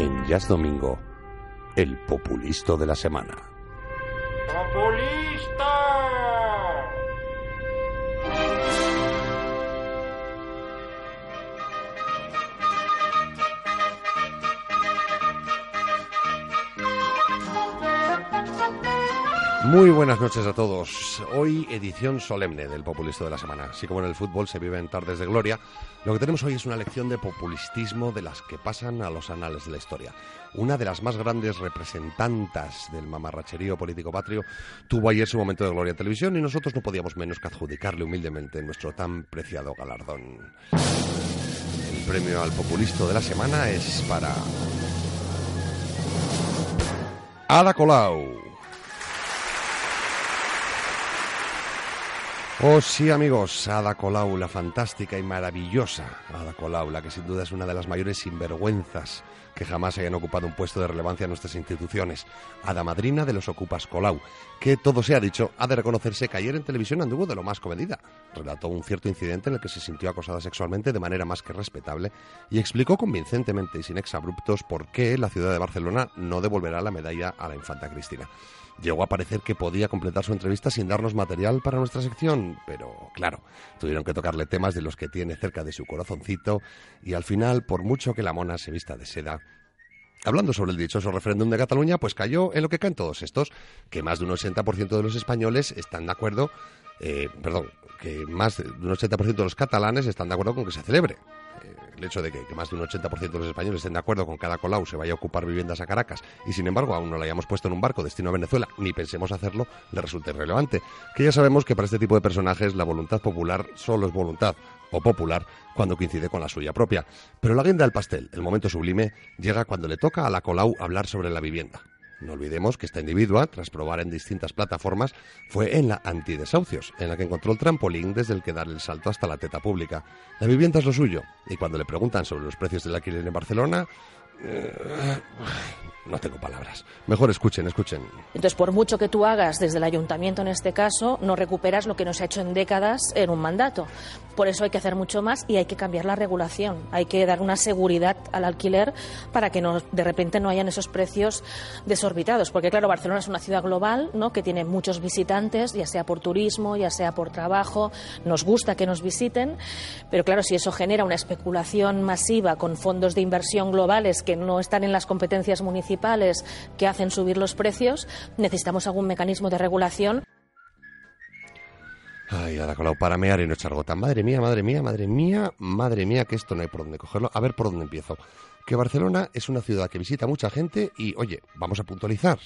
En Jazz Domingo, el populisto de la semana. Muy buenas noches a todos. Hoy edición solemne del Populisto de la Semana. Así como en el fútbol se viven tardes de gloria, lo que tenemos hoy es una lección de populistismo de las que pasan a los anales de la historia. Una de las más grandes representantas del mamarracherío político patrio tuvo ayer su momento de gloria en televisión y nosotros no podíamos menos que adjudicarle humildemente nuestro tan preciado galardón. El premio al populisto de la semana es para... Ada Colau. Oh sí amigos, Ada Colau, la fantástica y maravillosa Ada Colau, la que sin duda es una de las mayores sinvergüenzas que jamás hayan ocupado un puesto de relevancia en nuestras instituciones. Ada Madrina de los Ocupas Colau, que todo se ha dicho, ha de reconocerse que ayer en televisión anduvo de lo más comedida. Relató un cierto incidente en el que se sintió acosada sexualmente de manera más que respetable y explicó convincentemente y sin exabruptos por qué la ciudad de Barcelona no devolverá la medalla a la infanta Cristina. Llegó a parecer que podía completar su entrevista sin darnos material para nuestra sección, pero claro, tuvieron que tocarle temas de los que tiene cerca de su corazoncito y al final, por mucho que la mona se vista de seda, Hablando sobre el dichoso referéndum de Cataluña, pues cayó en lo que caen todos estos, que más de un 80% de los españoles están de acuerdo, eh, perdón, que más de un 80% de los catalanes están de acuerdo con que se celebre. Eh, el hecho de que, que, más de un 80% de los españoles estén de acuerdo con que cada Colau se vaya a ocupar viviendas a Caracas y sin embargo aún no la hayamos puesto en un barco destino a Venezuela, ni pensemos hacerlo, le resulta irrelevante. Que ya sabemos que para este tipo de personajes la voluntad popular solo es voluntad o popular cuando coincide con la suya propia. Pero la guinda del pastel, el momento sublime, llega cuando le toca a la Colau hablar sobre la vivienda. No olvidemos que esta individua, tras probar en distintas plataformas, fue en la antidesahucios, en la que encontró el trampolín desde el que dar el salto hasta la teta pública. La vivienda es lo suyo, y cuando le preguntan sobre los precios del alquiler en Barcelona, eh, no tengo palabras. Mejor escuchen, escuchen. Entonces, por mucho que tú hagas desde el ayuntamiento en este caso, no recuperas lo que no se ha hecho en décadas en un mandato. Por eso hay que hacer mucho más y hay que cambiar la regulación. Hay que dar una seguridad al alquiler para que no, de repente no hayan esos precios desorbitados. Porque, claro, Barcelona es una ciudad global ¿no? que tiene muchos visitantes, ya sea por turismo, ya sea por trabajo. Nos gusta que nos visiten, pero, claro, si eso genera una especulación masiva con fondos de inversión globales que no están en las competencias municipales que hacen subir los precios, necesitamos algún mecanismo de regulación. Ay, Ada Colau, para mear y no echar gota. Madre mía, madre mía, madre mía, madre mía, que esto no hay por dónde cogerlo. A ver por dónde empiezo. Que Barcelona es una ciudad que visita mucha gente y, oye, vamos a puntualizar.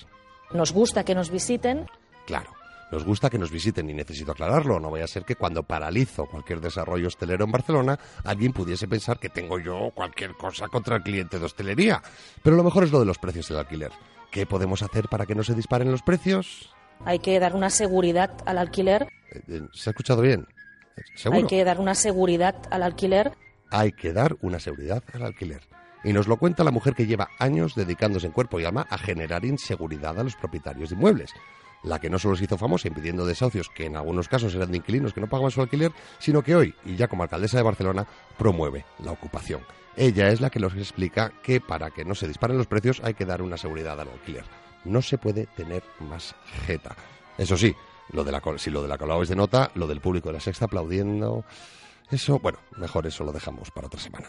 Nos gusta que nos visiten. Claro, nos gusta que nos visiten y necesito aclararlo. No vaya a ser que cuando paralizo cualquier desarrollo hostelero en Barcelona, alguien pudiese pensar que tengo yo cualquier cosa contra el cliente de hostelería. Pero lo mejor es lo de los precios del alquiler. ¿Qué podemos hacer para que no se disparen los precios? Hay que dar una seguridad al alquiler. ¿Se ha escuchado bien? ¿Seguro? Hay que dar una seguridad al alquiler. Hay que dar una seguridad al alquiler. Y nos lo cuenta la mujer que lleva años dedicándose en cuerpo y alma a generar inseguridad a los propietarios de inmuebles. La que no solo se hizo famosa impidiendo desahucios, que en algunos casos eran de inquilinos que no pagaban su alquiler, sino que hoy, y ya como alcaldesa de Barcelona, promueve la ocupación. Ella es la que nos explica que para que no se disparen los precios hay que dar una seguridad al alquiler. No se puede tener más jeta. Eso sí, lo de la, si lo de la Colau es de nota, lo del público de la sexta aplaudiendo. Eso, bueno, mejor eso lo dejamos para otra semana.